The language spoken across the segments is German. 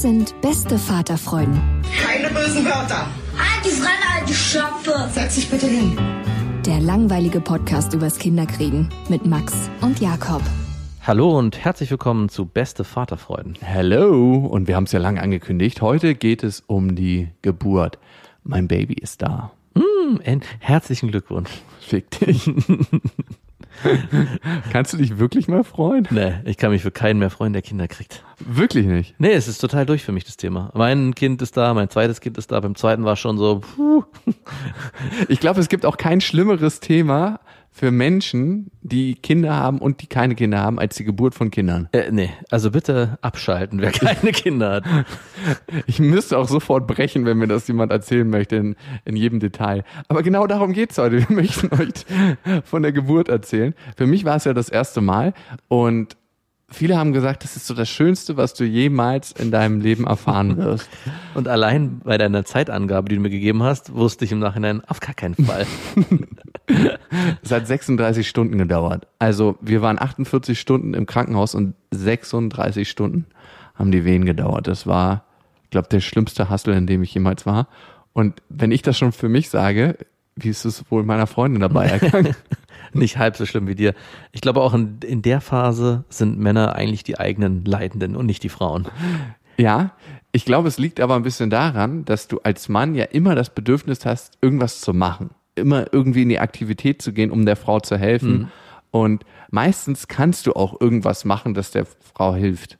Das sind beste Vaterfreuden. Keine bösen Wörter. Die Fremde, alte Schöpfe. Setz dich bitte hin. Der langweilige Podcast übers Kinderkriegen mit Max und Jakob. Hallo und herzlich willkommen zu Beste Vaterfreuden. Hallo und wir haben es ja lange angekündigt. Heute geht es um die Geburt. Mein Baby ist da. Mm, herzlichen Glückwunsch. Fick dich. Kannst du dich wirklich mal freuen? Nee, ich kann mich für keinen mehr freuen, der Kinder kriegt. Wirklich nicht? Nee, es ist total durch für mich, das Thema. Mein Kind ist da, mein zweites Kind ist da, beim zweiten war schon so, puh. Ich glaube, es gibt auch kein schlimmeres Thema für Menschen, die Kinder haben und die keine Kinder haben, als die Geburt von Kindern. Äh, nee, also bitte abschalten, wer keine Kinder hat. Ich müsste auch sofort brechen, wenn mir das jemand erzählen möchte, in, in jedem Detail. Aber genau darum geht's heute. Wir möchten euch von der Geburt erzählen. Für mich war es ja das erste Mal und Viele haben gesagt, das ist so das Schönste, was du jemals in deinem Leben erfahren wirst. Und allein bei deiner Zeitangabe, die du mir gegeben hast, wusste ich im Nachhinein auf gar keinen Fall. es hat 36 Stunden gedauert. Also wir waren 48 Stunden im Krankenhaus und 36 Stunden haben die Wehen gedauert. Das war, ich glaube, der schlimmste Hassel, in dem ich jemals war. Und wenn ich das schon für mich sage, wie ist es wohl meiner Freundin dabei ergangen? nicht halb so schlimm wie dir. Ich glaube auch in, in der Phase sind Männer eigentlich die eigenen Leidenden und nicht die Frauen. Ja, ich glaube, es liegt aber ein bisschen daran, dass du als Mann ja immer das Bedürfnis hast, irgendwas zu machen. Immer irgendwie in die Aktivität zu gehen, um der Frau zu helfen. Mhm. Und meistens kannst du auch irgendwas machen, das der Frau hilft.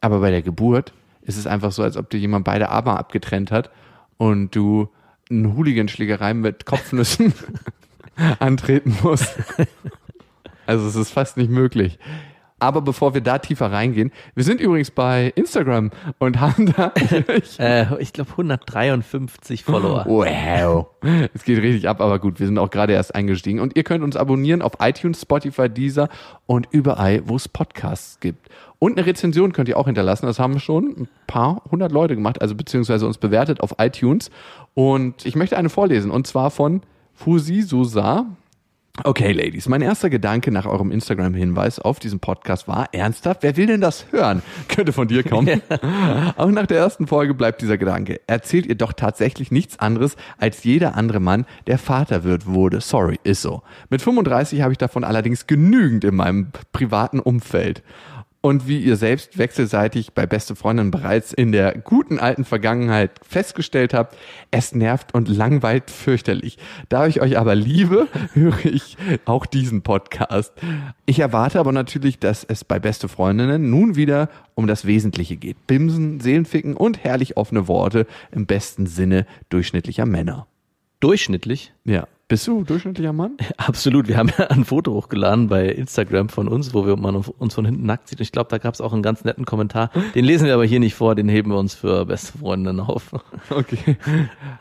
Aber bei der Geburt ist es einfach so, als ob dir jemand beide Arme abgetrennt hat und du eine Hooligan-Schlägerei mit Kopfnüssen antreten muss. Also es ist fast nicht möglich. Aber bevor wir da tiefer reingehen, wir sind übrigens bei Instagram und haben da, äh, ich glaube, 153 Follower. Wow. Es geht richtig ab, aber gut, wir sind auch gerade erst eingestiegen. Und ihr könnt uns abonnieren auf iTunes, Spotify, Deezer und überall, wo es Podcasts gibt. Und eine Rezension könnt ihr auch hinterlassen. Das haben schon ein paar hundert Leute gemacht, also beziehungsweise uns bewertet auf iTunes. Und ich möchte eine vorlesen, und zwar von Fusi Susa. Okay, Ladies, mein erster Gedanke nach eurem Instagram-Hinweis auf diesen Podcast war, ernsthaft, wer will denn das hören? Könnte von dir kommen. Auch nach der ersten Folge bleibt dieser Gedanke. Erzählt ihr doch tatsächlich nichts anderes, als jeder andere Mann, der Vater wird, wurde. Sorry, ist so. Mit 35 habe ich davon allerdings genügend in meinem privaten Umfeld und wie ihr selbst wechselseitig bei beste Freundin bereits in der guten alten Vergangenheit festgestellt habt, es nervt und langweilt fürchterlich. Da ich euch aber liebe, höre ich auch diesen Podcast. Ich erwarte aber natürlich, dass es bei beste Freundinnen nun wieder um das Wesentliche geht. Bimsen, Seelenficken und herrlich offene Worte im besten Sinne durchschnittlicher Männer. Durchschnittlich? Ja. Bist du durchschnittlicher Mann? Absolut. Wir haben ja ein Foto hochgeladen bei Instagram von uns, wo wir man uns von hinten nackt sieht. Ich glaube, da gab es auch einen ganz netten Kommentar. Den lesen wir aber hier nicht vor, den heben wir uns für beste Freundinnen auf. Okay.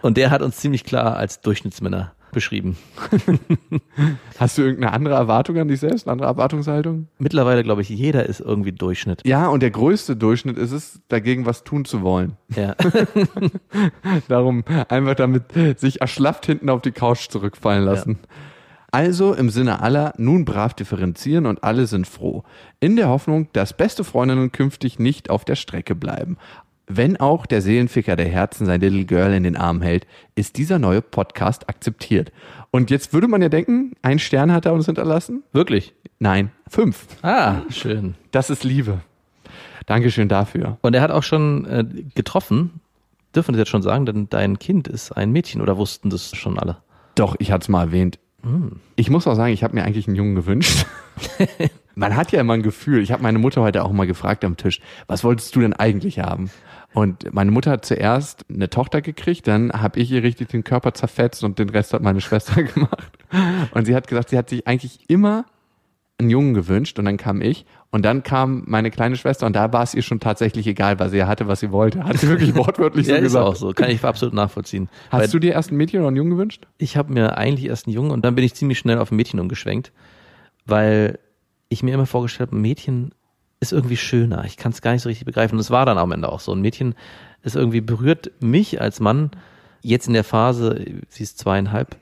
Und der hat uns ziemlich klar als Durchschnittsmänner beschrieben. Hast du irgendeine andere Erwartung an dich selbst, eine andere Erwartungshaltung? Mittlerweile glaube ich, jeder ist irgendwie Durchschnitt. Ja, und der größte Durchschnitt ist es, dagegen was tun zu wollen. Ja. Darum einfach damit sich erschlafft hinten auf die Couch zurückfallen lassen. Ja. Also im Sinne aller nun brav differenzieren und alle sind froh. In der Hoffnung, dass beste Freundinnen künftig nicht auf der Strecke bleiben. Wenn auch der Seelenficker der Herzen sein Little Girl in den Arm hält, ist dieser neue Podcast akzeptiert. Und jetzt würde man ja denken, ein Stern hat er uns hinterlassen. Wirklich? Nein, fünf. Ah, schön. Das ist Liebe. Dankeschön dafür. Und er hat auch schon äh, getroffen, dürfen wir das jetzt schon sagen, denn dein Kind ist ein Mädchen oder wussten das schon alle? Doch, ich hatte es mal erwähnt. Ich muss auch sagen, ich habe mir eigentlich einen Jungen gewünscht. Man hat ja immer ein Gefühl. Ich habe meine Mutter heute auch mal gefragt am Tisch, was wolltest du denn eigentlich haben? Und meine Mutter hat zuerst eine Tochter gekriegt, dann habe ich ihr richtig den Körper zerfetzt und den Rest hat meine Schwester gemacht. Und sie hat gesagt, sie hat sich eigentlich immer einen Jungen gewünscht und dann kam ich und dann kam meine kleine Schwester und da war es ihr schon tatsächlich egal, weil sie ja hatte, was sie wollte. Hat sie wirklich wortwörtlich so Ja, ist gesagt. auch so. Kann ich absolut nachvollziehen. Weil Hast du dir erst ein Mädchen oder einen Jungen gewünscht? ich habe mir eigentlich erst einen Jungen und dann bin ich ziemlich schnell auf ein Mädchen umgeschwenkt, weil ich mir immer vorgestellt habe, ein Mädchen ist irgendwie schöner. Ich kann es gar nicht so richtig begreifen. Und es war dann am Ende auch so. Ein Mädchen ist irgendwie berührt mich als Mann jetzt in der Phase, sie ist zweieinhalb,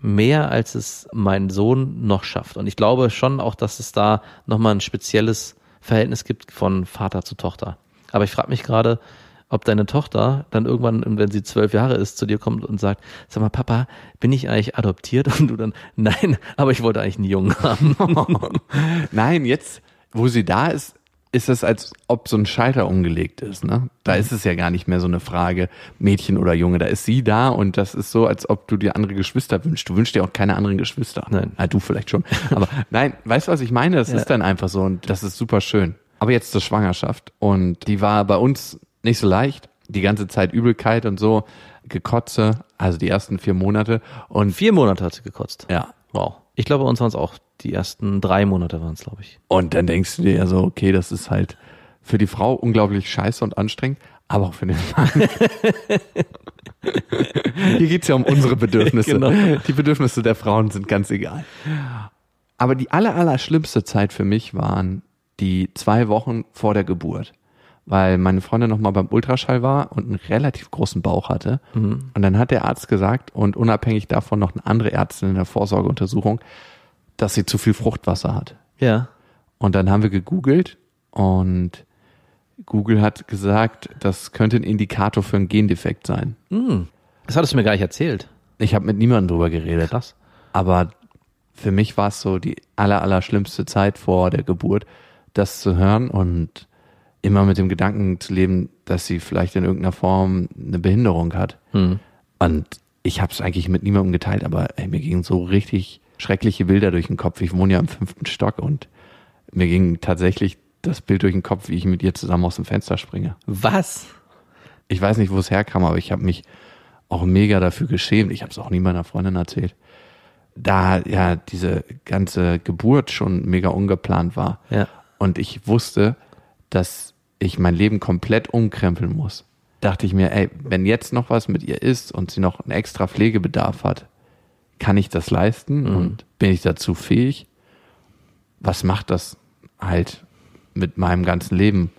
mehr als es mein Sohn noch schafft. Und ich glaube schon auch, dass es da nochmal ein spezielles Verhältnis gibt von Vater zu Tochter. Aber ich frage mich gerade, ob deine Tochter dann irgendwann, wenn sie zwölf Jahre ist, zu dir kommt und sagt, sag mal, Papa, bin ich eigentlich adoptiert? Und du dann, nein, aber ich wollte eigentlich einen Jungen haben. Nein, jetzt, wo sie da ist, ist es, als ob so ein Schalter umgelegt ist. Ne? Da ist es ja gar nicht mehr so eine Frage, Mädchen oder Junge. Da ist sie da und das ist so, als ob du dir andere Geschwister wünschst. Du wünschst dir auch keine anderen Geschwister. Nein. Ah, du vielleicht schon. Aber nein, weißt du, was ich meine? Das Ja. ist dann einfach so und das ist super schön. Aber jetzt zur Schwangerschaft und die war bei uns nicht so leicht. Die ganze Zeit Übelkeit und so, Gekotze, also die ersten vier Monate und Vier Monate hat sie gekotzt. ja, Wow. Ich glaube, bei uns waren es auch die ersten drei Monate waren es, glaube ich. Und dann denkst du dir ja so, okay, das ist halt für die Frau unglaublich scheiße und anstrengend, aber auch für den Mann. Hier geht's ja um unsere Bedürfnisse. Genau. Die Bedürfnisse der Frauen sind ganz egal. Aber die aller, aller schlimmste Zeit für mich waren die zwei Wochen vor der Geburt. Weil meine Freundin nochmal beim Ultraschall war und einen relativ großen Bauch hatte. Und dann hat der Arzt gesagt und unabhängig davon noch eine andere Ärztin in der Vorsorgeuntersuchung, dass sie zu viel Fruchtwasser hat. Ja. Und dann haben wir gegoogelt und Google hat gesagt, das könnte ein Indikator für einen Gendefekt sein. Das hattest du mir gar nicht erzählt. Ich habe mit niemandem drüber geredet. Krass. Aber für mich war es so die aller, aller schlimmste Zeit vor der Geburt, das zu hören und immer mit dem Gedanken zu leben, dass sie vielleicht in irgendeiner Form eine Behinderung hat. Hm. Und ich habe es eigentlich mit niemandem geteilt, aber ey, mir gingen so richtig schreckliche Bilder durch den Kopf. Ich wohne ja im fünften Stock und mir ging tatsächlich das Bild durch den Kopf, wie ich mit ihr zusammen aus dem Fenster springe. Was? Ich weiß nicht, wo es herkam, aber ich habe mich auch mega dafür geschämt. Ich habe es auch nie meiner Freundin erzählt. Da ja diese ganze Geburt schon mega ungeplant war Ja. und ich wusste, dass ich mein Leben komplett umkrempeln muss, dachte ich mir, ey, wenn jetzt noch was mit ihr ist und sie noch einen extra Pflegebedarf hat, kann ich das leisten und bin ich dazu fähig? Was macht das halt mit meinem ganzen Leben?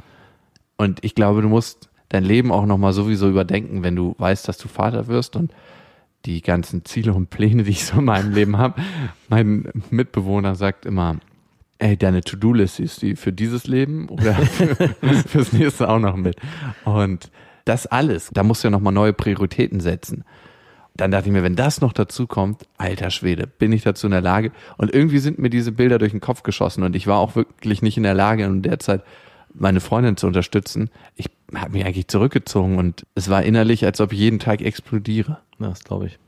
Und ich glaube, du musst dein Leben auch nochmal sowieso überdenken, wenn du weißt, dass du Vater wirst und die ganzen Ziele und Pläne, die ich so in meinem Leben habe. Mein Mitbewohner sagt immer, ey, deine To-Do-List ist die für dieses Leben oder für, fürs nächste auch noch mit. Und das alles, da musst du ja nochmal neue Prioritäten setzen. Dann dachte ich mir, wenn das noch dazu kommt, alter Schwede, bin ich dazu in der Lage? Und irgendwie sind mir diese Bilder durch den Kopf geschossen und ich war auch wirklich nicht in der Lage, in der Zeit meine Freundin zu unterstützen. Ich habe mich eigentlich zurückgezogen und es war innerlich, als ob ich jeden Tag explodiere. Ja, das glaube ich.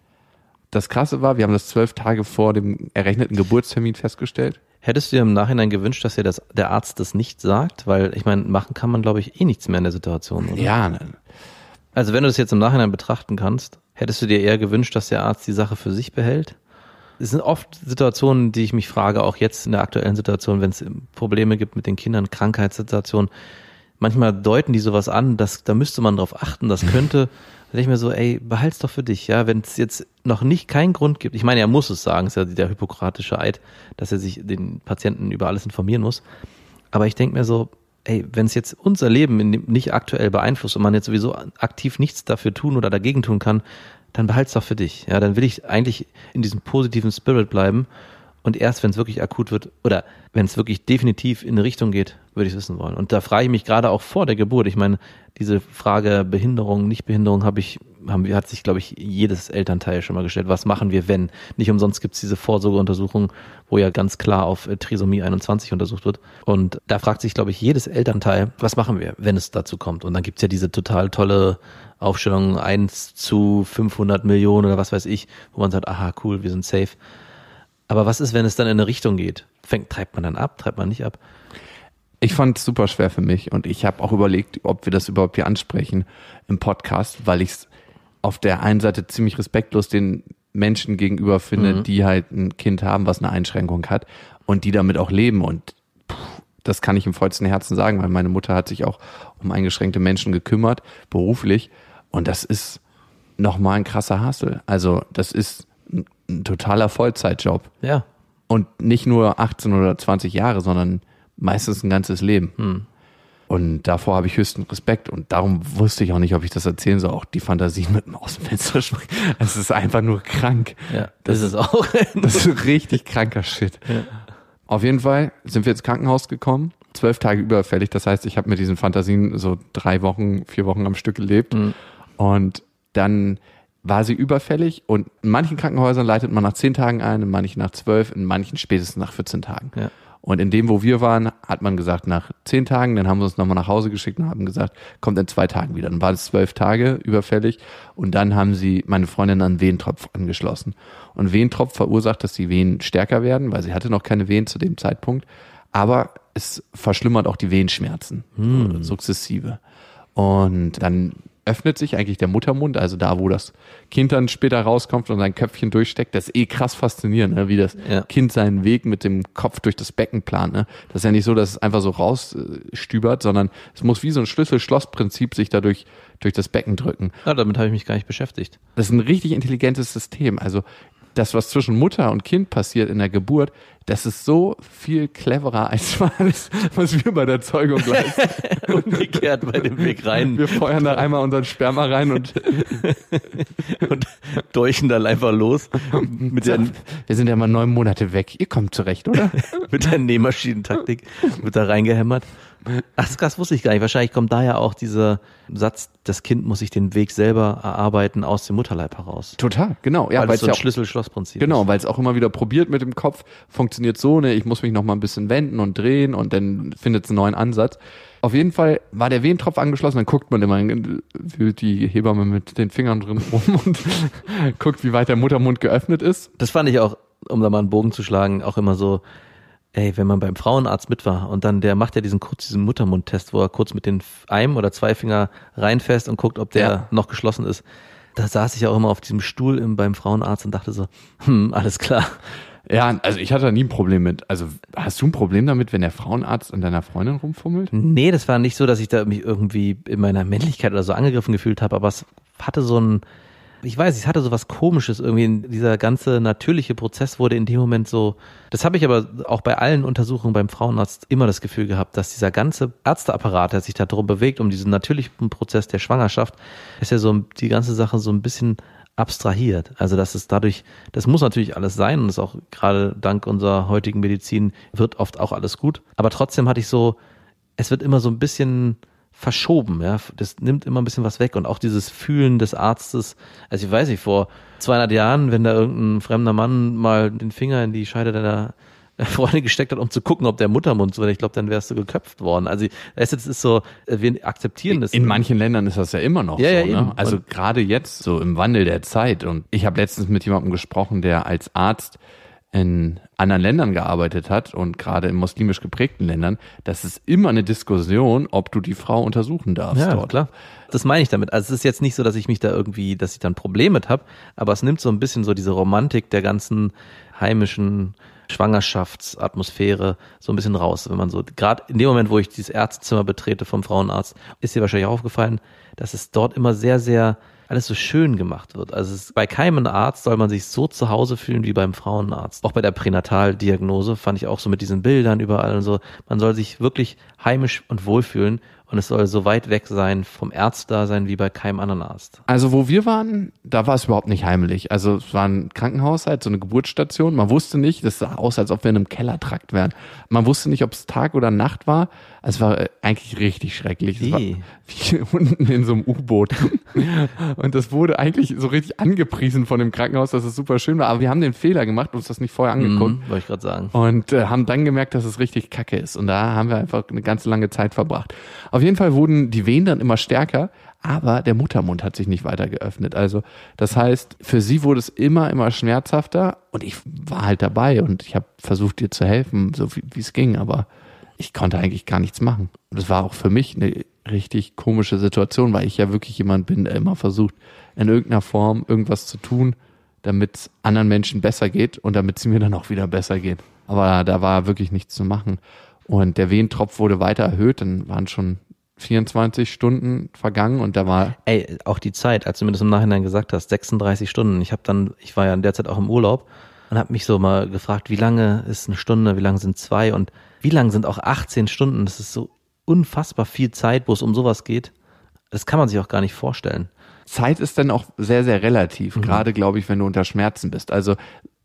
Das Krasse war, wir haben das zwölf Tage vor dem errechneten Geburtstermin festgestellt. Hättest du dir im Nachhinein gewünscht, dass dir das, der Arzt das nicht sagt? Weil, ich meine, machen kann man, glaube ich, eh nichts mehr in der Situation, oder? Ja, ne, Also, wenn du das jetzt im Nachhinein betrachten kannst, hättest du dir eher gewünscht, dass der Arzt die Sache für sich behält? Es sind oft Situationen, die ich mich frage, auch jetzt in der aktuellen Situation, wenn es Probleme gibt mit den Kindern, Krankheitssituationen. Manchmal deuten die sowas an, dass da müsste man drauf achten, das könnte. Da denke ich mir so, ey, behalt's doch für dich, ja, wenn es jetzt noch nicht keinen Grund gibt. Ich meine, er muss es sagen, ist ja der hippokratische Eid, dass er sich den Patienten über alles informieren muss. Aber ich denke mir so, ey, wenn es jetzt unser Leben nicht aktuell beeinflusst und man jetzt sowieso aktiv nichts dafür tun oder dagegen tun kann, dann behalt's doch für dich. Ja, dann will ich eigentlich in diesem positiven Spirit bleiben Und erst, wenn es wirklich akut wird oder wenn es wirklich definitiv in eine Richtung geht, würde ich es wissen wollen. Und da frage ich mich gerade auch vor der Geburt. Ich meine, diese Frage Behinderung, Nichtbehinderung habe ich, haben hat sich, glaube ich, jedes Elternteil schon mal gestellt. Was machen wir, wenn? Nicht umsonst gibt es diese Vorsorgeuntersuchung, wo ja ganz klar auf äh, Trisomie 21 untersucht wird. Und da fragt sich, glaube ich, jedes Elternteil, was machen wir, wenn es dazu kommt? Und dann gibt es ja diese total tolle Aufstellung 1 zu 500 Millionen oder was weiß ich, wo man sagt, aha, cool, wir sind safe. Aber was ist, wenn es dann in eine Richtung geht? Fängt, treibt man dann ab, treibt man nicht ab? Ich fand es super schwer für mich und ich habe auch überlegt, ob wir das überhaupt hier ansprechen im Podcast, weil ich es auf der einen Seite ziemlich respektlos den Menschen gegenüber finde, Mhm. die halt ein Kind haben, was eine Einschränkung hat und die damit auch leben und puh, das kann ich im vollsten Herzen sagen, weil meine Mutter hat sich auch um eingeschränkte Menschen gekümmert, beruflich und das ist nochmal ein krasser Hassel. Also das ist ein, totaler Vollzeitjob. Ja. Und nicht nur 18 oder 20 Jahre, sondern meistens ein ganzes Leben. Und davor habe ich höchsten Respekt. Und darum wusste ich auch nicht, ob ich das erzählen soll. Auch die Fantasien mit dem aus dem Fenster springen. Es ist einfach nur krank. Ja, das ist auch. Das ist richtig kranker Shit. Auf jeden Fall sind wir ins Krankenhaus gekommen. Zwölf Tage überfällig. Das heißt, ich habe mit diesen Fantasien so drei Wochen, vier Wochen am Stück gelebt. Und dann war sie überfällig. Und in manchen Krankenhäusern leitet man nach zehn Tagen ein, in manchen nach zwölf, in manchen spätestens nach 14 Tagen. Ja. Und in dem, wo wir waren, hat man gesagt, nach zehn Tagen, dann haben wir uns nochmal nach Hause geschickt und haben gesagt, kommt in zwei Tagen wieder. Dann war es zwölf Tage überfällig und dann haben sie meine Freundin an einen Wehentropf angeschlossen. Und Wehentropf verursacht, dass die Venen stärker werden, weil sie hatte noch keine Venen zu dem Zeitpunkt. Aber es verschlimmert auch die Wehenschmerzen, äh, sukzessive. Und dann öffnet sich eigentlich der Muttermund, also da, wo das Kind dann später rauskommt und sein Köpfchen durchsteckt. Das ist eh krass faszinierend, ne? wie das Ja. Kind seinen Weg mit dem Kopf durch das Becken plant. Ne? Das ist ja nicht so, dass es einfach so rausstübert, sondern es muss wie so ein Schlüssel-Schloss-Prinzip sich dadurch durch das Becken drücken. Ja, damit habe ich mich gar nicht beschäftigt. Das ist ein richtig intelligentes System. Also das, was zwischen Mutter und Kind passiert in der Geburt, das ist so viel cleverer als alles, was wir bei der Zeugung leisten. Umgekehrt bei dem Weg rein Wir feuern da einmal unseren Sperma rein und und deuchen dann einfach los mit der, wir sind ja mal neun Monate weg. Ihr kommt zurecht, oder? mit der Nähmaschinentaktik, wird da reingehämmert. Ach, das wusste ich gar nicht. Wahrscheinlich kommt daher auch dieser Satz, das Kind muss sich den Weg selber erarbeiten aus dem Mutterleib heraus. Total, genau. Ja, weil es so ja ein Schlüssel-Schloss-Prinzip genau, weil es auch immer wieder probiert mit dem Kopf, funktioniert so, ne, ich muss mich noch mal ein bisschen wenden und drehen und dann findet es einen neuen Ansatz. Auf jeden Fall war der Wehentropf angeschlossen, dann guckt man immer, wühlt die Hebamme mit den Fingern drin rum und guckt, wie weit der Muttermund geöffnet ist. Das fand ich auch, um da mal einen Bogen zu schlagen, auch immer so, ey, wenn man beim Frauenarzt mit war und dann der macht ja diesen kurz diesen Muttermundtest, wo er kurz mit den einem oder zwei Finger reinfasst und guckt, ob der Ja. noch geschlossen ist. Da saß ich auch immer auf diesem Stuhl im, beim Frauenarzt und dachte so, hm, alles klar. Ja, also ich hatte da nie ein Problem mit. Also hast du ein Problem damit, wenn der Frauenarzt an deiner Freundin rumfummelt? Nee, das war nicht so, dass ich da mich irgendwie in meiner Männlichkeit oder so angegriffen gefühlt habe, aber es hatte so ein, ich weiß, es hatte so was Komisches irgendwie. Dieser ganze natürliche Prozess wurde in dem Moment so. Das habe ich aber auch bei allen Untersuchungen beim Frauenarzt immer das Gefühl gehabt, dass dieser ganze Ärzteapparat, der sich da drum bewegt, um diesen natürlichen Prozess der Schwangerschaft, ist ja so die ganze Sache so ein bisschen abstrahiert. Also das ist dadurch, das muss natürlich alles sein und ist auch gerade dank unserer heutigen Medizin wird oft auch alles gut. Aber trotzdem hatte ich so, es wird immer so ein bisschen verschoben, ja. Das nimmt immer ein bisschen was weg und auch dieses Fühlen des Arztes. Also ich weiß nicht, vor 200 Jahren, wenn da irgendein fremder Mann mal den Finger in die Scheide deiner Freundin gesteckt hat, um zu gucken, ob der Muttermund so, ich glaube, dann wärst du geköpft worden. Also das ist so, äh, wir akzeptieren das. In manchen Ländern ist das ja immer noch Ja, so. ja, ne? Also gerade jetzt so im Wandel der Zeit. Und ich habe letztens mit jemandem gesprochen, der als Arzt in anderen Ländern gearbeitet hat und gerade in muslimisch geprägten Ländern, das ist immer eine Diskussion, ob du die Frau untersuchen darfst Ja, dort. klar. Das meine ich damit. Also es ist jetzt nicht so, dass ich mich da irgendwie, dass ich da ein Problem mit habe, aber es nimmt so ein bisschen so diese Romantik der ganzen heimischen Schwangerschaftsatmosphäre so ein bisschen raus. Wenn man so, gerade in dem Moment, wo ich dieses Ärztezimmer betrete vom Frauenarzt, ist dir wahrscheinlich aufgefallen, dass es dort immer sehr, sehr alles so schön gemacht wird. Also es, bei keinem Arzt soll man sich so zu Hause fühlen wie beim Frauenarzt. Auch bei der Pränataldiagnose fand ich auch so mit diesen Bildern überall und so. Man soll sich wirklich heimisch und wohlfühlen. Und es soll so weit weg sein vom Ärztdasein wie bei keinem anderen Arzt. Also wo wir waren, da war es überhaupt nicht heimlich. Also es war ein Krankenhaus halt, so eine Geburtsstation. Man wusste nicht, das sah aus, als ob wir in einem Kellertrakt wären. Man wusste nicht, ob es Tag oder Nacht war. Es war äh, eigentlich richtig schrecklich. Es war wie unten in so einem U-Boot. Und das wurde eigentlich so richtig angepriesen von dem Krankenhaus, dass es super schön war. Aber wir haben den Fehler gemacht, uns das nicht vorher angeguckt. Mhm, wollte ich gerade sagen. Und äh, haben dann gemerkt, dass es richtig kacke ist. Und da haben wir einfach eine ganz lange Zeit verbracht. Auf jeden Fall wurden die Wehen dann immer stärker, aber der Muttermund hat sich nicht weiter geöffnet. Also das heißt, für sie wurde es immer, immer schmerzhafter. Und ich war halt dabei und ich habe versucht, ihr zu helfen, so wie es ging. Aber ich konnte eigentlich gar nichts machen. Und das war auch für mich eine richtig komische Situation, weil ich ja wirklich jemand bin, der immer versucht, in irgendeiner Form irgendwas zu tun, damit es anderen Menschen besser geht und damit es mir dann auch wieder besser geht. Aber da war wirklich nichts zu machen. Und der Wehentropf wurde weiter erhöht, dann waren schon 24 Stunden vergangen und da war Ey, auch die Zeit, als du mir das im Nachhinein gesagt hast, 36 Stunden. Ich habe dann, ich war ja in der Zeit auch im Urlaub und habe mich so mal gefragt, wie lange ist eine Stunde, wie lange sind zwei und wie lange sind auch 18 Stunden? Das ist so unfassbar viel Zeit, wo es um sowas geht. Das kann man sich auch gar nicht vorstellen. Zeit ist dann auch sehr, sehr relativ, gerade glaube ich, wenn du unter Schmerzen bist. Also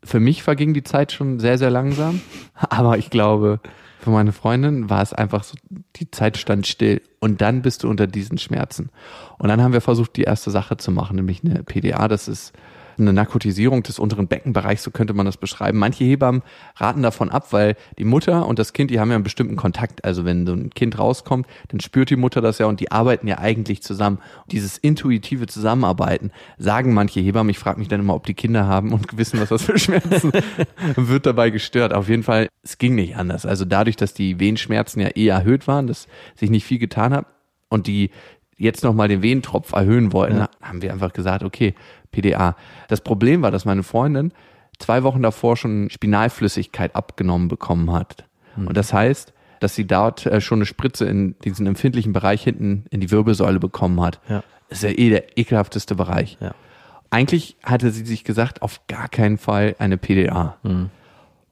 für mich verging die Zeit schon sehr, sehr langsam, aber ich glaube, für meine Freundin war es einfach so, die Zeit stand still und dann bist du unter diesen Schmerzen. Und dann haben wir versucht, die erste Sache zu machen, nämlich eine PDA, das ist eine Narkotisierung des unteren Beckenbereichs, so könnte man das beschreiben. Manche Hebammen raten davon ab, weil die Mutter und das Kind, die haben ja einen bestimmten Kontakt. Also wenn so ein Kind rauskommt, dann spürt die Mutter das ja und die arbeiten ja eigentlich zusammen. Und dieses intuitive Zusammenarbeiten sagen manche Hebammen, ich frage mich dann immer, ob die Kinder haben und wissen, was das für Schmerzen wird dabei gestört. Auf jeden Fall, es ging nicht anders. Also dadurch, dass die Wehenschmerzen ja eher erhöht waren, dass sich nicht viel getan hat und die jetzt nochmal den Wehentropf erhöhen wollten, haben wir einfach gesagt, okay, PDA. Das Problem war, dass meine Freundin zwei Wochen davor schon Spinalflüssigkeit abgenommen bekommen hat. Und das heißt, dass sie dort äh, schon eine Spritze in diesen empfindlichen Bereich hinten in die Wirbelsäule bekommen hat. Ja. Das ist ja eh der ekelhafteste Bereich. Ja. Eigentlich hatte sie sich gesagt, auf gar keinen Fall eine PDA.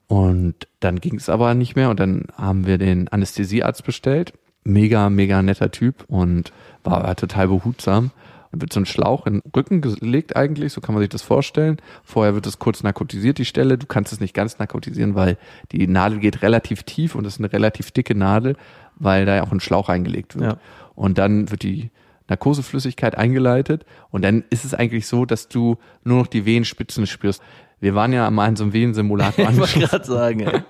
Und dann ging es aber nicht mehr und dann haben wir den Anästhesiearzt bestellt. Mega, mega netter Typ und war, war total behutsam. Dann wird so ein Schlauch in den Rücken gelegt eigentlich, so kann man sich das vorstellen. Vorher wird es kurz narkotisiert, die Stelle. Du kannst es nicht ganz narkotisieren, weil die Nadel geht relativ tief und es ist eine relativ dicke Nadel, weil da ja auch ein Schlauch eingelegt wird. Ja. Und dann wird die Narkoseflüssigkeit eingeleitet und dann ist es eigentlich so, dass du nur noch die Wehenspitzen spürst. Wir waren ja mal in so einem Wehensimulator Ich wollte angeschlossen. gerade sagen, ey.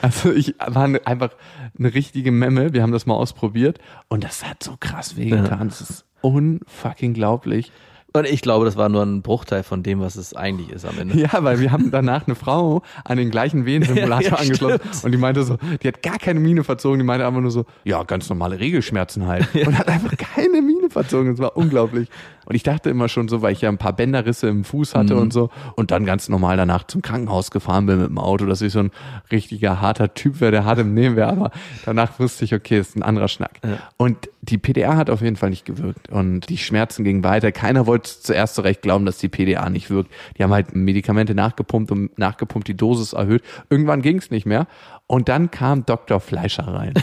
Also ich war ne- einfach eine richtige Memme. Wir haben das mal ausprobiert und das hat so krass wehgetan. Das ist unfucking glaublich. Und ich glaube, das war nur ein Bruchteil von dem, was es eigentlich ist am Ende. Ja, weil wir haben danach eine Frau an den gleichen Wehensimulator Ja, angeschlossen stimmt. und die meinte so, die hat gar keine Miene verzogen, die meinte einfach nur so, ja, ganz normale Regelschmerzen halt. Und hat einfach keine Miene verzogen. Das war unglaublich. Und ich dachte immer schon so, weil ich ja ein paar Bänderrisse im Fuß hatte und so und dann ganz normal danach zum Krankenhaus gefahren bin mit dem Auto, dass ich so ein richtiger harter Typ wäre, der hart im Nehmen wäre. Aber danach wusste ich, okay, ist ein anderer Schnack. Und die PDA hat auf jeden Fall nicht gewirkt und die Schmerzen gingen weiter. Keiner wollte zuerst so recht glauben, dass die PDA nicht wirkt. Die haben halt Medikamente nachgepumpt und nachgepumpt, die Dosis erhöht. Irgendwann ging es nicht mehr. Und dann kam Dr. Fleischer rein.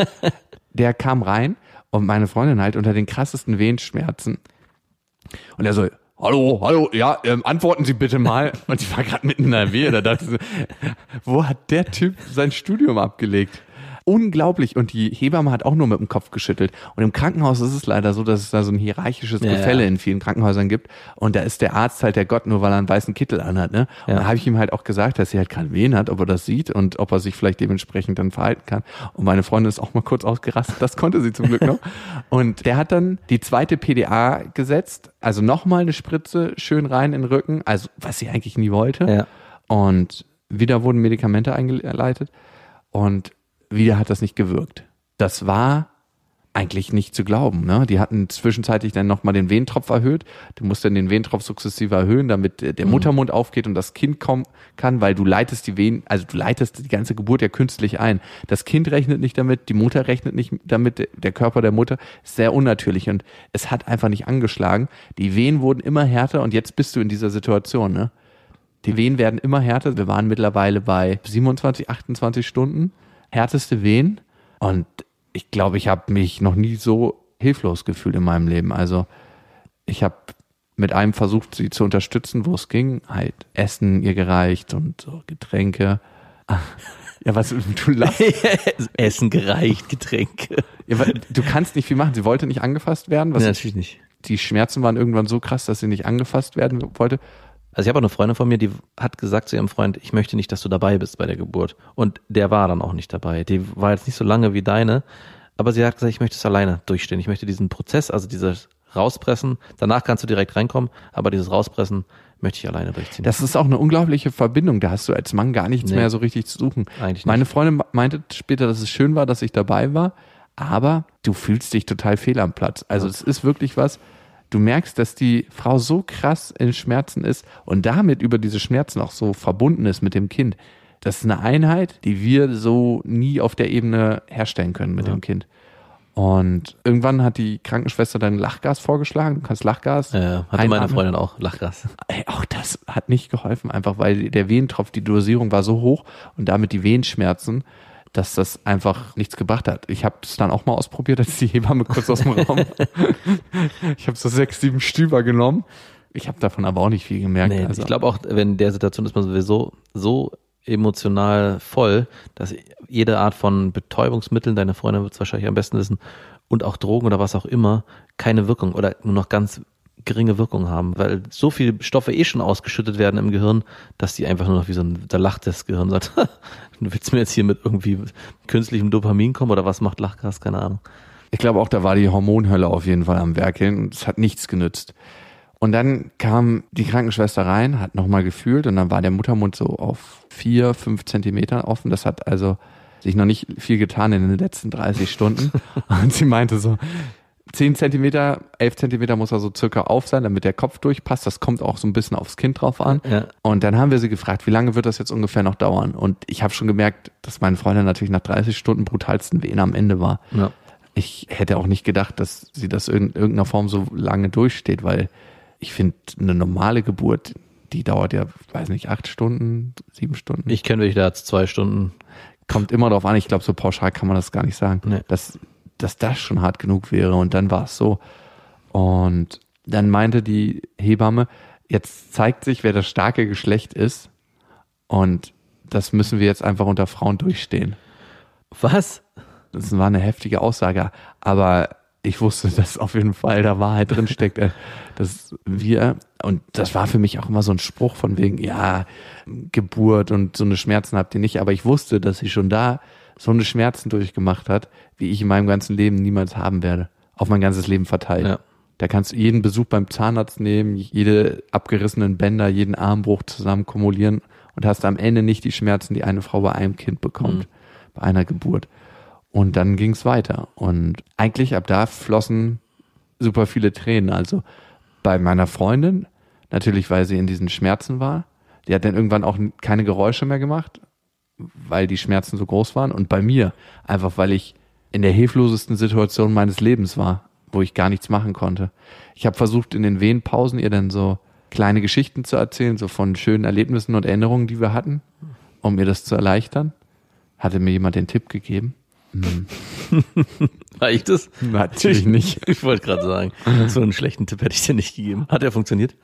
der kam rein und meine Freundin halt unter den krassesten Wehenschmerzen. Und er so, hallo, hallo, ja, ähm, antworten Sie bitte mal. Und ich war gerade mitten in der Wehe, da dachte ich so, wo hat der Typ sein Studium abgelegt? Unglaublich. Und die Hebamme hat auch nur mit dem Kopf geschüttelt. Und im Krankenhaus ist es leider so, dass es da so ein hierarchisches Ja, Gefälle ja. in vielen Krankenhäusern gibt. Und da ist der Arzt halt der Gott, nur weil er einen weißen Kittel anhat. Ne? Und Ja. da habe ich ihm halt auch gesagt, dass sie halt gerade Wehen hat, ob er das sieht und ob er sich vielleicht dementsprechend dann verhalten kann. Und meine Freundin ist auch mal kurz ausgerastet. Das konnte sie zum Glück noch. Und der hat dann die zweite PDA gesetzt, also nochmal eine Spritze schön rein in den Rücken, also was sie eigentlich nie wollte. Ja. Und wieder wurden Medikamente eingeleitet und wieder hat das nicht gewirkt. Das war eigentlich nicht zu glauben. Ne? Die hatten zwischenzeitlich dann nochmal den Wehentropf erhöht. Du musst dann den Wehentropf sukzessive erhöhen, damit äh, der Muttermund aufgeht und das Kind kommen kann, weil du leitest die Wehen, also du leitest die ganze Geburt ja künstlich ein. Das Kind rechnet nicht damit, die Mutter rechnet nicht damit, der Körper der Mutter ist sehr unnatürlich und es hat einfach nicht angeschlagen. Die Wehen wurden immer härter und jetzt bist du in dieser Situation. Ne? Die Wehen werden immer härter. Wir waren mittlerweile bei 27, 28 Stunden. Härteste Wehen. Und ich glaube, ich habe mich noch nie so hilflos gefühlt in meinem Leben. Also ich habe mit einem versucht, sie zu unterstützen, wo es ging. Halt Essen ihr gereicht und so Getränke. Ja, was du lachst. Essen gereicht, Getränke. Ja, du kannst nicht viel machen. Sie wollte nicht angefasst werden. Was Ja, natürlich nicht. die Schmerzen waren irgendwann so krass, dass sie nicht angefasst werden wollte. Also ich habe auch eine Freundin von mir, die hat gesagt zu ihrem Freund, ich möchte nicht, dass du dabei bist bei der Geburt. Und der war dann auch nicht dabei. Die war jetzt nicht so lange wie deine, aber sie hat gesagt, ich möchte es alleine durchstehen. Ich möchte diesen Prozess, also dieses Rauspressen, danach kannst du direkt reinkommen, aber dieses Rauspressen möchte ich alleine durchziehen. Das ist auch eine unglaubliche Verbindung. Da hast du als Mann gar nichts Nee. mehr so richtig zu suchen. Eigentlich nicht. Meine Freundin meinte später, dass es schön war, dass ich dabei war, aber du fühlst dich total fehl am Platz. Also es ist wirklich was. Du merkst, dass die Frau so krass in Schmerzen ist und damit über diese Schmerzen auch so verbunden ist mit dem Kind. Das ist eine Einheit, die wir so nie auf der Ebene herstellen können mit dem Kind. Und irgendwann hat die Krankenschwester dann Lachgas vorgeschlagen. Du kannst Lachgas. äh, hatte meine einatmen. Freundin auch, Lachgas. Ey, auch das hat nicht geholfen, einfach weil der Venentropf, die Dosierung war so hoch und damit die Wehenschmerzen, dass das einfach nichts gebracht hat. Ich habe es dann auch mal ausprobiert, als die Hebamme kurz aus dem Raum. ich habe so sechs, sieben Stüber genommen. Ich habe davon aber auch nicht viel gemerkt. Nee, also, ich glaube auch, wenn in der Situation ist man sowieso so emotional voll, dass jede Art von Betäubungsmitteln, deine Freundin wird es wahrscheinlich am besten wissen, und auch Drogen oder was auch immer, keine Wirkung oder nur noch ganz geringe Wirkung haben, weil so viele Stoffe eh schon ausgeschüttet werden im Gehirn, dass die einfach nur noch wie so ein, da lacht das Gehirn und sagt, du willst mir jetzt hier mit irgendwie künstlichem Dopamin kommen oder was macht Lachgas, keine Ahnung. ich glaube auch, da war die Hormonhölle auf jeden Fall am Werkeln und es hat nichts genützt. Und dann kam die Krankenschwester rein, hat nochmal gefühlt und dann war der Muttermund so auf vier, fünf Zentimeter offen. Das hat also sich noch nicht viel getan in den letzten 30 Stunden. Und sie meinte so, 10 Zentimeter, 11 Zentimeter muss er so circa auf sein, damit der Kopf durchpasst. Das kommt auch so ein bisschen aufs Kind drauf an. Ja. Und dann haben wir sie gefragt, wie lange wird das jetzt ungefähr noch dauern? Und ich habe schon gemerkt, dass meine Freundin natürlich nach 30 Stunden brutalsten Wehen am Ende war Ja. ich hätte auch nicht gedacht, dass sie das in irgendeiner Form so lange durchsteht, weil ich finde, eine normale Geburt, die dauert ja, weiß nicht, acht Stunden, sieben Stunden. Ich kenne wirklich da jetzt zwei Stunden. Kommt immer drauf an, ich glaube, so pauschal kann man das gar nicht sagen, Nee. dass, dass das schon hart genug wäre. Und dann war es so. Und dann meinte die Hebamme, jetzt zeigt sich, wer das starke Geschlecht ist. Und das müssen wir jetzt einfach unter Frauen durchstehen. Was? Das war eine heftige Aussage, aber ich wusste, dass auf jeden Fall da Wahrheit drin steckt, dass wir, und das war für mich auch immer so ein Spruch von wegen, ja, Geburt und so eine Schmerzen habt ihr nicht, aber ich wusste, dass sie schon da so eine Schmerzen durchgemacht hat, wie ich in meinem ganzen Leben niemals haben werde. Auf mein ganzes Leben verteilt. Ja. Da kannst du jeden Besuch beim Zahnarzt nehmen, jede abgerissenen Bänder, jeden Armbruch zusammen kumulieren und hast am Ende nicht die Schmerzen, die eine Frau bei einem Kind bekommt, bei einer Geburt. Und dann ging es weiter. Und eigentlich ab da flossen super viele Tränen. Also bei meiner Freundin, natürlich weil sie in diesen Schmerzen war, die hat dann irgendwann auch keine Geräusche mehr gemacht, weil die Schmerzen so groß waren. Und bei mir, einfach weil ich in der hilflosesten Situation meines Lebens war, wo ich gar nichts machen konnte. Ich habe versucht, in den Wehenpausen ihr dann so kleine Geschichten zu erzählen, so von schönen Erlebnissen und Erinnerungen, die wir hatten, um ihr das zu erleichtern. Hatte mir jemand den Tipp gegeben? War ich das? Natürlich nicht. Ich wollte gerade sagen, so einen schlechten Tipp hätte ich dir nicht gegeben. Hat er funktioniert?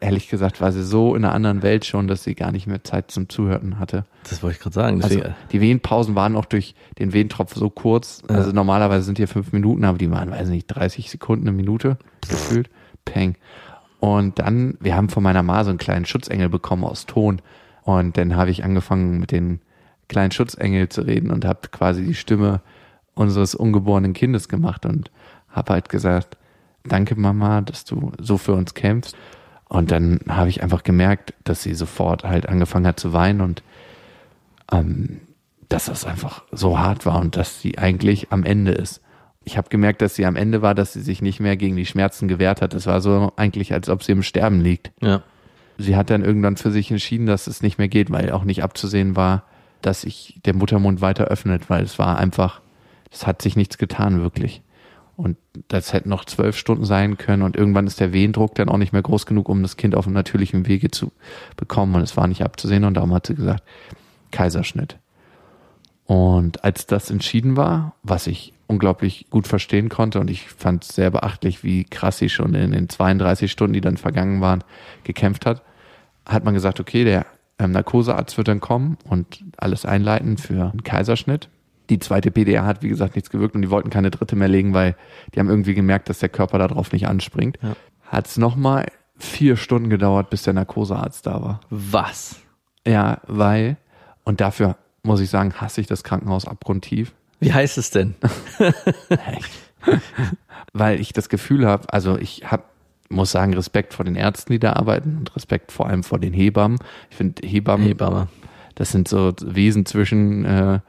Ehrlich gesagt war sie so in einer anderen Welt schon, dass sie gar nicht mehr Zeit zum Zuhören hatte. Das wollte ich gerade sagen. Also die Wehenpausen waren auch durch den Wehentropf so kurz. Also normalerweise sind hier fünf Minuten, aber die waren, weiß nicht, 30 Sekunden, eine Minute gefühlt. Peng. Und dann, wir haben von meiner Ma so einen kleinen Schutzengel bekommen aus Ton. Und dann habe ich angefangen mit den kleinen Schutzengel zu reden und habe quasi die Stimme unseres ungeborenen Kindes gemacht und habe halt gesagt, danke Mama, dass du so für uns kämpfst. Und dann habe ich einfach gemerkt, dass sie sofort halt angefangen hat zu weinen und ähm, dass das einfach so hart war und dass sie eigentlich am Ende ist. Ich habe gemerkt, dass sie am Ende war, dass sie sich nicht mehr gegen die Schmerzen gewehrt hat. Es war so eigentlich, als ob sie im Sterben liegt. ja. Sie hat dann irgendwann für sich entschieden, dass es nicht mehr geht, weil auch nicht abzusehen war, dass sich der Muttermund weiter öffnet, weil es war einfach, es hat sich nichts getan, wirklich. Und das hätte noch zwölf Stunden sein können und irgendwann ist der Wehendruck dann auch nicht mehr groß genug, um das Kind auf einem natürlichen Wege zu bekommen. Und es war nicht abzusehen und darum hat sie gesagt, Kaiserschnitt. Und als das entschieden war, was ich unglaublich gut verstehen konnte und ich fand es sehr beachtlich, wie krass sie schon in den 32 Stunden, die dann vergangen waren, gekämpft hat. Hat man gesagt, okay, der ähm, Narkosearzt wird dann kommen und alles einleiten für einen Kaiserschnitt. Die zweite PDA hat, wie gesagt, nichts gewirkt und die wollten keine dritte mehr legen, weil die haben irgendwie gemerkt, dass der Körper darauf nicht anspringt. Ja. Hat es nochmal vier Stunden gedauert, bis der Narkosearzt da war. Was? Ja, weil, und dafür muss ich sagen, hasse ich das Krankenhaus abgrundtief, Wie heißt es denn? weil ich das Gefühl habe, also ich habe, muss sagen, Respekt vor den Ärzten, die da arbeiten und Respekt vor allem vor den Hebammen. Ich finde Hebammen, Hebamme. das sind so Wesen zwischen, äh,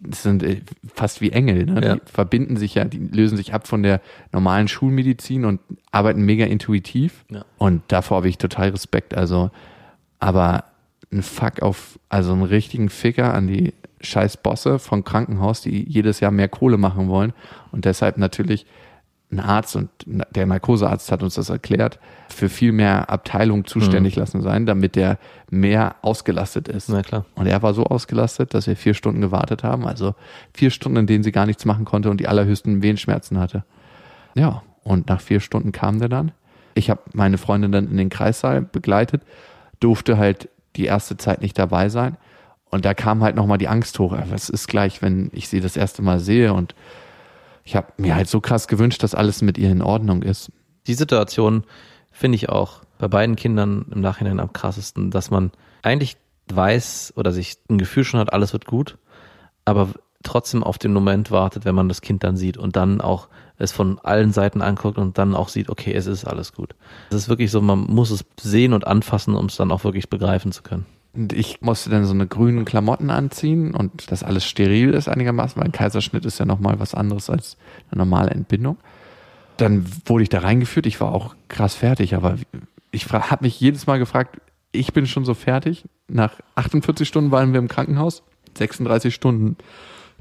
das sind äh, fast wie Engel, ne? Ja. Die verbinden sich ja, die lösen sich ab von der normalen Schulmedizin und arbeiten mega intuitiv. Ja. Und davor habe ich total Respekt. Also, aber ein Fuck auf, also einen richtigen Ficker an die scheiß Bosse vom Krankenhaus, die jedes Jahr mehr Kohle machen wollen und deshalb natürlich ein Arzt und der Narkosearzt hat uns das erklärt, für viel mehr Abteilungen zuständig lassen sein, damit der mehr ausgelastet ist. Na klar. Und er war so ausgelastet, dass wir vier Stunden gewartet haben. Also vier Stunden, in denen sie gar nichts machen konnte und die allerhöchsten Wehenschmerzen hatte. Ja, und nach vier Stunden kam der dann. Ich habe meine Freundin dann in den Kreissaal begleitet, durfte halt die erste Zeit nicht dabei sein. Und da kam halt nochmal die Angst hoch. Was ist gleich, wenn ich sie das erste Mal sehe? Und ich habe mir halt so krass gewünscht, dass alles mit ihr in Ordnung ist. Die Situation finde ich auch bei beiden Kindern im Nachhinein am krassesten, dass man eigentlich weiß oder sich ein Gefühl schon hat, alles wird gut, aber trotzdem auf den Moment wartet, wenn man das Kind dann sieht und dann auch es von allen Seiten anguckt und dann auch sieht, okay, es ist alles gut. Es ist wirklich so, man muss es sehen und anfassen, um es dann auch wirklich begreifen zu können. Und ich musste dann so eine grünen Klamotten anziehen und das alles steril ist einigermaßen, weil ein Kaiserschnitt ist ja nochmal was anderes als eine normale Entbindung. Dann wurde ich da reingeführt. Ich war auch krass fertig, aber ich habe mich jedes Mal gefragt, ich bin schon so fertig. Nach 48 Stunden waren wir im Krankenhaus, 36 Stunden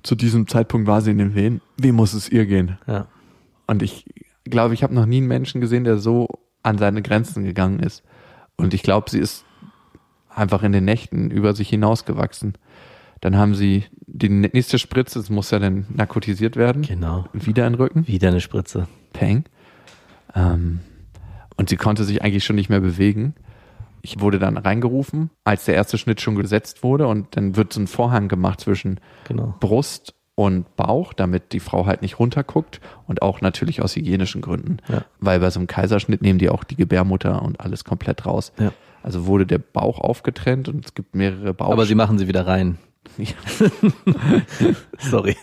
zu diesem Zeitpunkt war sie in den Wehen. Wie muss es ihr gehen? Ja. Und ich glaube, ich habe noch nie einen Menschen gesehen, der so an seine Grenzen gegangen ist. Und ich glaube, sie ist einfach in den Nächten über sich hinausgewachsen. Dann haben sie die nächste Spritze, es muss ja dann narkotisiert werden, Genau. wieder in den Rücken, Wieder eine Spritze. Peng. Ähm, und sie konnte sich eigentlich schon nicht mehr bewegen. Ich wurde dann reingerufen, als der erste Schnitt schon gesetzt wurde und dann wird so ein Vorhang gemacht zwischen Genau. Brust und Bauch, damit die Frau halt nicht runterguckt und auch natürlich aus hygienischen Gründen. Ja. Weil bei so einem Kaiserschnitt nehmen die auch die Gebärmutter und alles komplett raus. Ja. Also wurde der Bauch aufgetrennt und es gibt mehrere Bauch. Aber sie machen sie wieder rein. Sorry.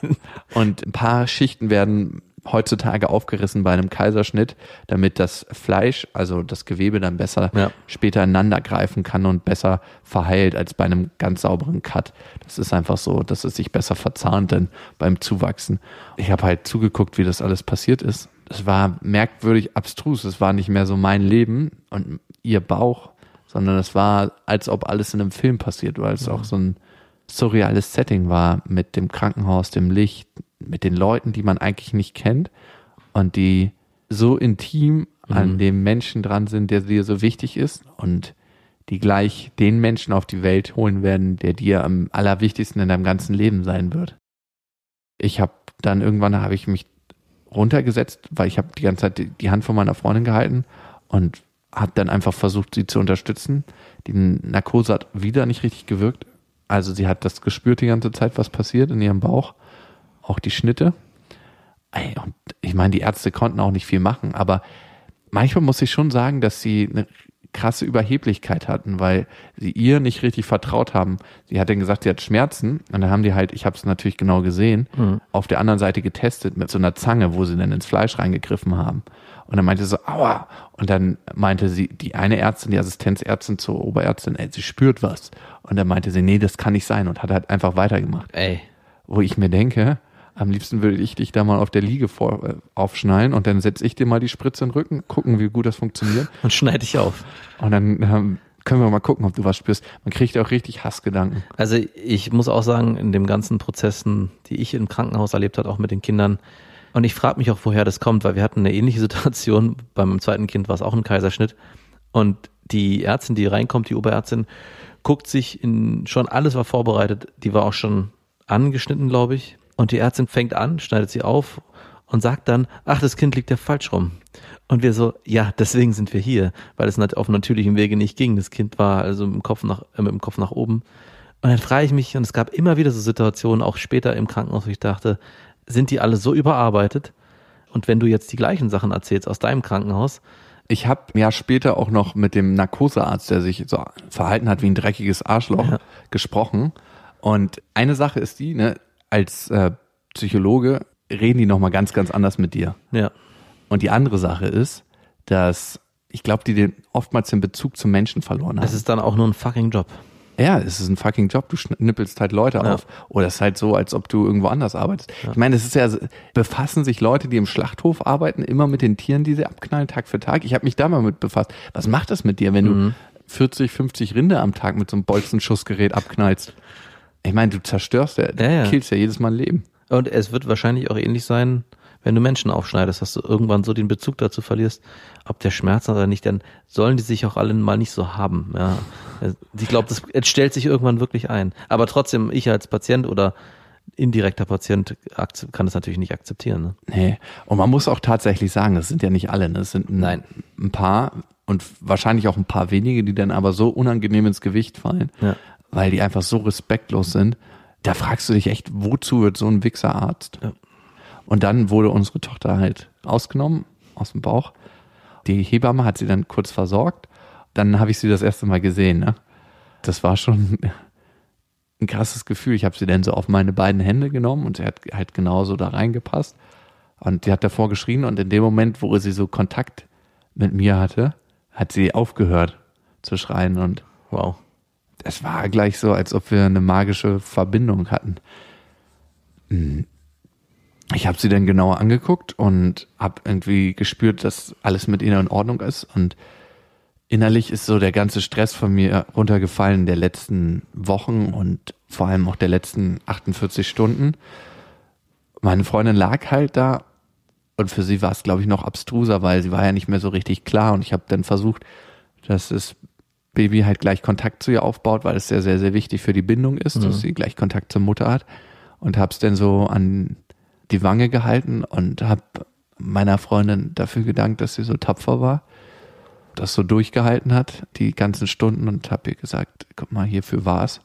Und ein paar Schichten werden heutzutage aufgerissen bei einem Kaiserschnitt, damit das Fleisch, also das Gewebe dann besser Ja. später ineinander greifen kann und besser verheilt als bei einem ganz sauberen Cut. Das ist einfach so, dass es sich besser verzahnt dann beim Zuwachsen. Ich habe halt zugeguckt, wie das alles passiert ist. Es war merkwürdig abstrus. Es war nicht mehr so mein Leben und ihr Bauch, sondern es war, als ob alles in einem Film passiert, weil es auch so ein surreales Setting war mit dem Krankenhaus, dem Licht, mit den Leuten, die man eigentlich nicht kennt und die so intim an dem Menschen dran sind, der dir so wichtig ist und die gleich den Menschen auf die Welt holen werden, der dir am allerwichtigsten in deinem ganzen Leben sein wird. Ich habe dann irgendwann habe ich mich runtergesetzt, weil ich habe die ganze Zeit die, die Hand von meiner Freundin gehalten und habe dann einfach versucht, sie zu unterstützen. Die Narkose hat wieder nicht richtig gewirkt. Also sie hat das gespürt die ganze Zeit, was passiert in ihrem Bauch, auch die Schnitte. Ey, und ich meine, die Ärzte konnten auch nicht viel machen, aber manchmal muss ich schon sagen, dass sie eine krasse Überheblichkeit hatten, weil sie ihr nicht richtig vertraut haben. Sie hat dann gesagt, sie hat Schmerzen und dann haben die halt, ich habe es natürlich genau gesehen, auf der anderen Seite getestet mit so einer Zange, wo sie dann ins Fleisch reingegriffen haben. Und dann meinte sie so, aua. Und dann meinte sie, die eine Ärztin, die Assistenzärztin zur Oberärztin, ey, sie spürt was. Und dann meinte sie, nee, das kann nicht sein und hat halt einfach weitergemacht Ey. wo ich mir denke, am liebsten würde ich dich da mal auf der Liege vor, äh, aufschnallen und dann setze ich dir mal die Spritze in den Rücken, gucken, wie gut das funktioniert. Und schneide dich auf. Und dann ähm, können wir mal gucken, ob du was spürst. Man kriegt auch richtig Hassgedanken. Also ich muss auch sagen, in den ganzen Prozessen, die ich im Krankenhaus erlebt habe, auch mit den Kindern, und ich frage mich auch, woher das kommt, weil wir hatten eine ähnliche Situation. Beim zweiten Kind war es auch ein Kaiserschnitt. Und die Ärztin, die reinkommt, die Oberärztin, guckt sich in schon alles war vorbereitet. Die war auch schon angeschnitten, glaube ich. Und die Ärztin fängt an, schneidet sie auf und sagt dann, ach, das Kind liegt ja falsch rum. Und wir so, ja, deswegen sind wir hier, weil es auf natürlichem Wege nicht ging. Das Kind war also mit dem Kopf nach, äh, mit dem Kopf nach oben. Und dann frage ich mich, und es gab immer wieder so Situationen, auch später im Krankenhaus, wo ich dachte, sind die alle so überarbeitet? Und wenn du jetzt die gleichen Sachen erzählst aus deinem Krankenhaus, Ich habe ein Jahr später auch noch mit dem Narkosearzt, der sich so verhalten hat wie ein dreckiges Arschloch, Ja. gesprochen. Und eine Sache ist die, ne, als äh, Psychologe reden die nochmal ganz, ganz anders mit dir. ja, Und die andere Sache ist, dass ich glaube, die den oftmals den Bezug zum Menschen verloren haben. es ist dann auch nur ein fucking Job. Ja, es ist ein fucking Job. Du schnippelst halt Leute Ja. auf. Oder es ist halt so, als ob du irgendwo anders arbeitest. Ich meine, es ist ja, befassen sich Leute, die im Schlachthof arbeiten, immer mit den Tieren, die sie abknallen, Tag für Tag. Ich habe mich da mal mit befasst. Was macht das mit dir, wenn Mhm. du 40, 50 Rinde am Tag mit so einem Bolzenschussgerät abknallst? Ich meine, du zerstörst ja, Ja, ja. killst ja jedes Mal ein Leben. Und es wird wahrscheinlich auch ähnlich sein, wenn du Menschen aufschneidest, dass du irgendwann so den Bezug dazu verlierst, ob der Schmerz hat oder nicht, dann sollen die sich auch alle mal nicht so haben. Ja. Ich glaube, das es stellt sich irgendwann wirklich ein. Aber trotzdem, ich als Patient oder indirekter Patient kann das natürlich nicht akzeptieren. Ne? Nee. Und man muss auch tatsächlich sagen, das sind ja nicht alle, ne? Es sind ein, Nein. ein paar und wahrscheinlich auch ein paar wenige, die dann aber so unangenehm ins Gewicht fallen, Ja. weil die einfach so respektlos sind. Da fragst du dich echt, wozu wird so ein Wichserarzt? Ja. Und dann wurde unsere Tochter halt ausgenommen aus dem Bauch. Die Hebamme hat sie dann kurz versorgt. Dann habe ich sie das erste Mal gesehen. Ne? Das war schon ein krasses Gefühl. Ich habe sie dann so auf meine beiden Hände genommen und sie hat halt genauso da reingepasst. Und die hat davor geschrien und in dem Moment, wo sie so Kontakt mit mir hatte, hat sie aufgehört zu schreien und Wow. es war gleich so, als ob wir eine magische Verbindung hatten. Ich habe sie dann genauer angeguckt und habe irgendwie gespürt, dass alles mit ihr in Ordnung ist. Und innerlich ist so der ganze Stress von mir runtergefallen der letzten Wochen und vor allem auch der letzten 48 Stunden. Meine Freundin lag halt da und für sie war es, glaube ich, noch abstruser, weil sie war ja nicht mehr so richtig klar. Und ich habe dann versucht, dass das Baby halt gleich Kontakt zu ihr aufbaut, weil es sehr, sehr, sehr wichtig für die Bindung ist, dass sie gleich Kontakt zur Mutter hat. Und habe es dann so an die Wange gehalten und habe meiner Freundin dafür gedankt, dass sie so tapfer war, das so durchgehalten hat, die ganzen Stunden und habe ihr gesagt, guck mal, hierfür war's.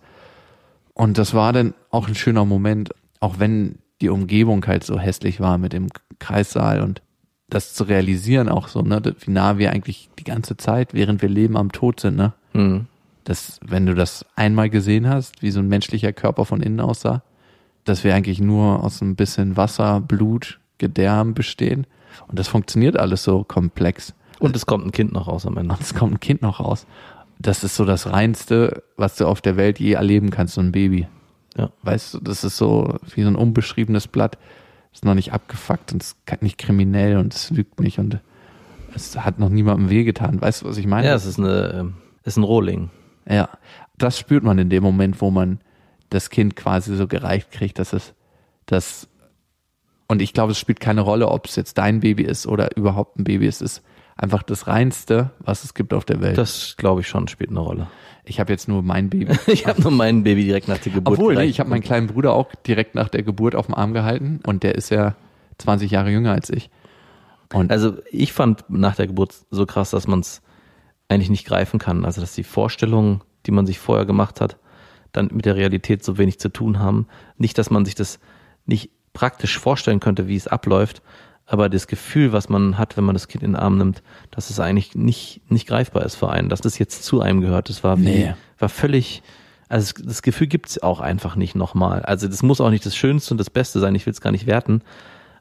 Und das war dann auch ein schöner Moment, auch wenn die Umgebung halt so hässlich war mit dem Kreissaal und das zu realisieren auch so, ne, wie nah wir eigentlich die ganze Zeit, während wir leben, am Tod sind, ne? Mhm. dass wenn du das einmal gesehen hast, wie so ein menschlicher Körper von innen aussah, dass wir eigentlich nur aus ein bisschen Wasser, Blut, Gedärm bestehen. Und das funktioniert alles so komplex. Und es kommt ein Kind noch raus am Ende. Und es kommt ein Kind noch raus. Das ist so das Reinste, was du auf der Welt je erleben kannst, so ein Baby. Ja. Weißt du, das ist so wie so ein unbeschriebenes Blatt. Ist noch nicht abgefuckt und es ist nicht kriminell und es lügt nicht und es hat noch niemandem wehgetan. Weißt du, was ich meine? Ja, es ist eine, ähm, ist ein Rohling. Ja, das spürt man in dem Moment, wo man das Kind quasi so gereicht kriegt, dass es das und ich glaube, es spielt keine Rolle, ob es jetzt dein Baby ist oder überhaupt ein Baby ist. Es ist einfach das reinste, was es gibt auf der Welt. Das glaube ich schon spielt eine Rolle. ich habe jetzt nur mein Baby. Ich habe nur mein Baby direkt nach der Geburt. Obwohl, nee, ich habe meinen kleinen Bruder auch direkt nach der Geburt auf dem Arm gehalten und der ist ja 20 Jahre jünger als ich. Und Also ich fand nach der Geburt so krass, dass man es eigentlich nicht greifen kann. Also dass die Vorstellungen, die man sich vorher gemacht hat, dann mit der Realität so wenig zu tun haben. Nicht, dass man sich das nicht praktisch vorstellen könnte, wie es abläuft, aber das Gefühl, was man hat, wenn man das Kind in den Arm nimmt, dass es eigentlich nicht, nicht greifbar ist für einen, dass das jetzt zu einem gehört. Das war wie, Nee. war völlig, also es- das Gefühl gibt's auch einfach nicht nochmal. Also das muss auch nicht das Schönste und das Beste sein, ich will es gar nicht werten,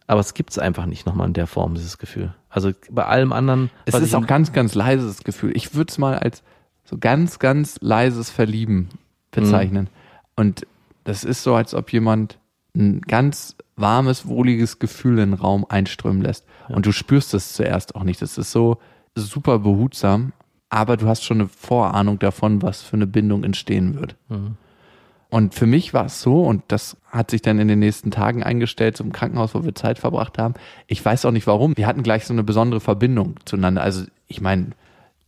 aber es gibt's einfach nicht nochmal in der Form, dieses Gefühl. Also bei allem anderen. es ist auch ganz, ganz leises Gefühl. Ich würde es mal als so ganz, ganz leises Verlieben bezeichnen. Und das ist so, als ob jemand ein ganz warmes, wohliges Gefühl in den Raum einströmen lässt. Und du spürst es zuerst auch nicht. Das ist so super behutsam, aber du hast schon eine Vorahnung davon, was für eine Bindung entstehen wird. Und für mich war es so, und das hat sich dann in den nächsten Tagen eingestellt, so im Krankenhaus, wo wir Zeit verbracht haben. Ich weiß auch nicht warum. Wir hatten gleich so eine besondere Verbindung zueinander. Also, ich meine,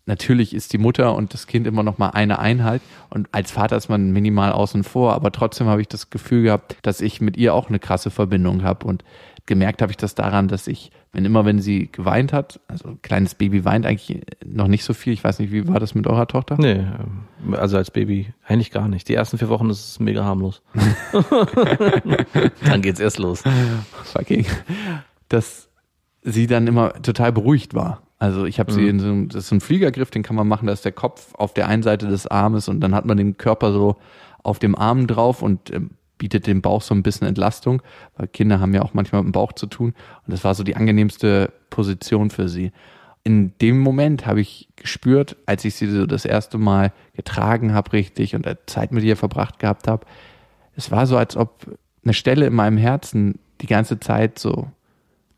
natürlich ist die Mutter und das Kind immer noch mal eine Einheit und als Vater ist man minimal außen vor, aber trotzdem habe ich das Gefühl gehabt, dass ich mit ihr auch eine krasse Verbindung habe und gemerkt habe ich das daran, dass ich, wenn immer wenn sie geweint hat, also ein kleines Baby weint eigentlich noch nicht so viel, ich weiß nicht, wie war das mit eurer Tochter? Nee, ähm, also als Baby eigentlich gar nicht. Die ersten vier Wochen ist es mega harmlos. Dann geht's erst los. Fucking. Dass sie dann immer total beruhigt war. Also ich habe sie in so einem, das ist ein Fliegergriff, den kann man machen, da ist der Kopf auf der einen Seite des Armes und dann hat man den Körper so auf dem Arm drauf und ähm, bietet dem Bauch so ein bisschen Entlastung, weil Kinder haben ja auch manchmal mit dem Bauch zu tun und das war so die angenehmste Position für sie. In dem Moment habe ich gespürt, als ich sie so das erste Mal getragen habe richtig und Zeit mit ihr verbracht gehabt habe, es war so, als ob eine Stelle in meinem Herzen die ganze Zeit so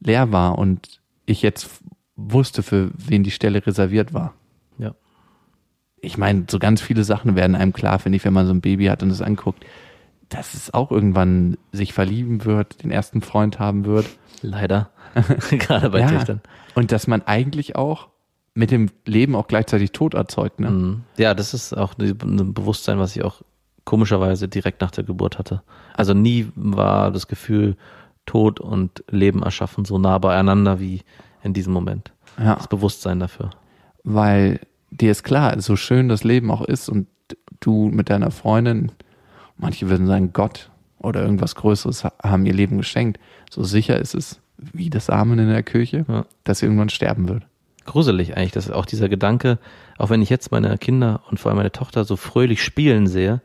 leer war und ich jetzt wusste, für wen die Stelle reserviert war. Ja. Ich meine, so ganz viele Sachen werden einem klar, finde ich, wenn man so ein Baby hat und es anguckt, dass es auch irgendwann sich verlieben wird, den ersten Freund haben wird. Leider. Gerade bei Töchtern. Und dass man eigentlich auch mit dem Leben auch gleichzeitig Tod erzeugt. Ne? Mhm. Ja, das ist auch ein Bewusstsein, was ich auch komischerweise direkt nach der Geburt hatte. Also nie war das Gefühl, Tod und Leben erschaffen so nah beieinander wie in diesem Moment. Ja. Das Bewusstsein dafür. Weil dir ist klar, so schön das Leben auch ist und du mit deiner Freundin, manche würden sagen Gott oder irgendwas Größeres haben ihr Leben geschenkt. So sicher ist es, wie das Amen in der Kirche, Ja. dass sie irgendwann sterben wird. gruselig eigentlich, dass auch dieser Gedanke, auch wenn ich jetzt meine Kinder und vor allem meine Tochter so fröhlich spielen sehe,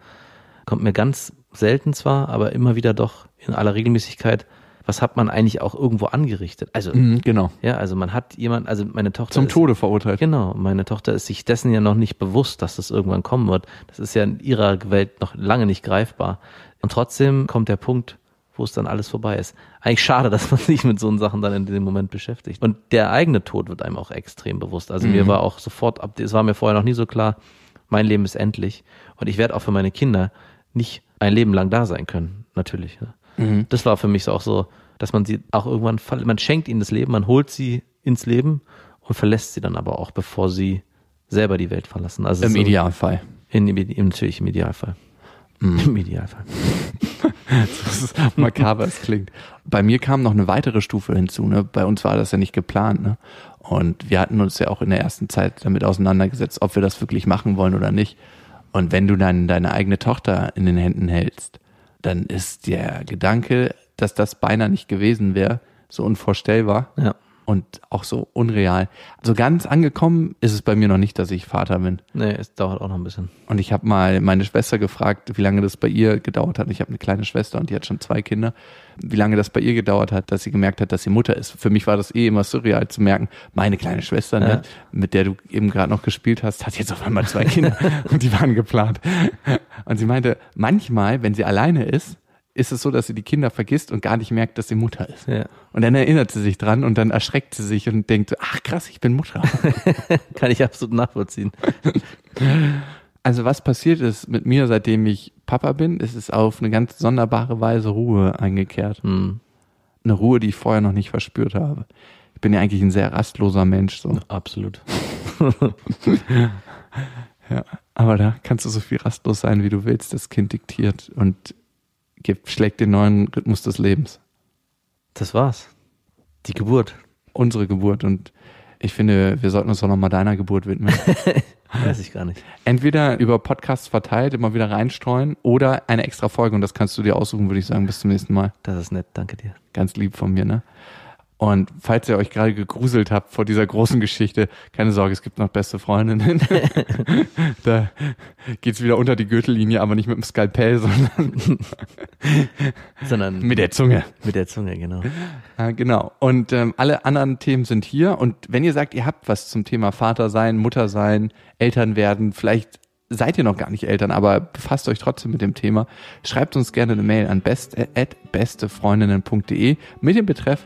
kommt mir ganz selten zwar, aber immer wieder doch in aller Regelmäßigkeit, was hat man eigentlich auch irgendwo angerichtet? Also, Mhm, genau. ja, also man hat jemand, also meine Tochter Zum ist, Tode verurteilt. Genau, meine Tochter ist sich dessen ja noch nicht bewusst, dass das irgendwann kommen wird. Das ist ja in ihrer Welt noch lange nicht greifbar. Und trotzdem kommt der Punkt, wo es dann alles vorbei ist. Eigentlich schade, dass man sich mit so einen Sachen dann in dem Moment beschäftigt. Und der eigene Tod wird einem auch extrem bewusst. Also mir war auch sofort, ab, es war mir vorher noch nie so klar, mein Leben ist endlich. Und ich werde auch für meine Kinder nicht ein Leben lang da sein können. Natürlich. Ne? Das war für mich so auch so, dass man sie auch irgendwann, man schenkt ihnen das Leben, man holt sie ins Leben und verlässt sie dann aber auch, bevor sie selber die Welt verlassen. Also Im so- Idealfall. in, im, natürlich im Idealfall. Im Idealfall. Das ist makaber, es klingt. Bei mir kam noch eine weitere Stufe hinzu. Ne? Bei uns war das ja nicht geplant. Ne? Und wir hatten uns ja auch in der ersten Zeit damit auseinandergesetzt, ob wir das wirklich machen wollen oder nicht. Und wenn du dann deine eigene Tochter in den Händen hältst, dann ist der Gedanke, dass das beinahe nicht gewesen wäre, so unvorstellbar Ja. Und auch so unreal. So ganz angekommen ist es bei mir noch nicht, dass ich Vater bin. Nee, es dauert auch noch ein bisschen. Und ich habe mal meine Schwester gefragt, wie lange das bei ihr gedauert hat. Ich habe eine kleine Schwester und die hat schon zwei Kinder. Wie lange das bei ihr gedauert hat, dass sie gemerkt hat, dass sie Mutter ist. Für mich war das eh immer surreal zu merken, meine kleine Schwester, ne, Ja. mit der du eben gerade noch gespielt hast, hat jetzt auf einmal zwei Kinder und die waren geplant. Und sie meinte, manchmal, wenn sie alleine ist, ist es so, dass sie die Kinder vergisst und gar nicht merkt, dass sie Mutter ist. Ja. Und dann erinnert sie sich dran und dann erschreckt sie sich und denkt, ach krass, ich bin Mutter. Kann ich absolut nachvollziehen. Also was passiert ist mit mir, seitdem ich Papa bin, ist es auf eine ganz sonderbare Weise Ruhe eingekehrt. Hm, Eine Ruhe, die ich vorher noch nicht verspürt habe. Ich bin ja eigentlich ein sehr rastloser Mensch, so. absolut. Ja. Aber da kannst du so viel rastlos sein, wie du willst. Das Kind diktiert und gibt, schlägt den neuen Rhythmus des Lebens. Das war's. Die Geburt. Unsere Geburt und ich finde, wir sollten uns doch nochmal deiner Geburt widmen. Weiß ich gar nicht. Entweder über Podcasts verteilt, immer wieder reinstreuen oder eine extra Folge und das kannst du dir aussuchen, würde ich sagen. Bis zum nächsten Mal. Das ist nett, danke dir. Ganz lieb von mir, ne? Und falls ihr euch gerade gegruselt habt vor dieser großen Geschichte, keine Sorge, es gibt noch beste Freundinnen. da geht's wieder unter die Gürtellinie, aber nicht mit dem Skalpell, sondern Sondern mit der Zunge. mit der Zunge, genau. Ja, genau. Und ähm, alle anderen Themen sind hier. Und wenn ihr sagt, ihr habt was zum Thema Vater sein, Mutter sein, Eltern werden, vielleicht seid ihr noch gar nicht Eltern, aber befasst euch trotzdem mit dem Thema, schreibt uns gerne eine Mail an best at bestefreundinnen.de mit dem Betreff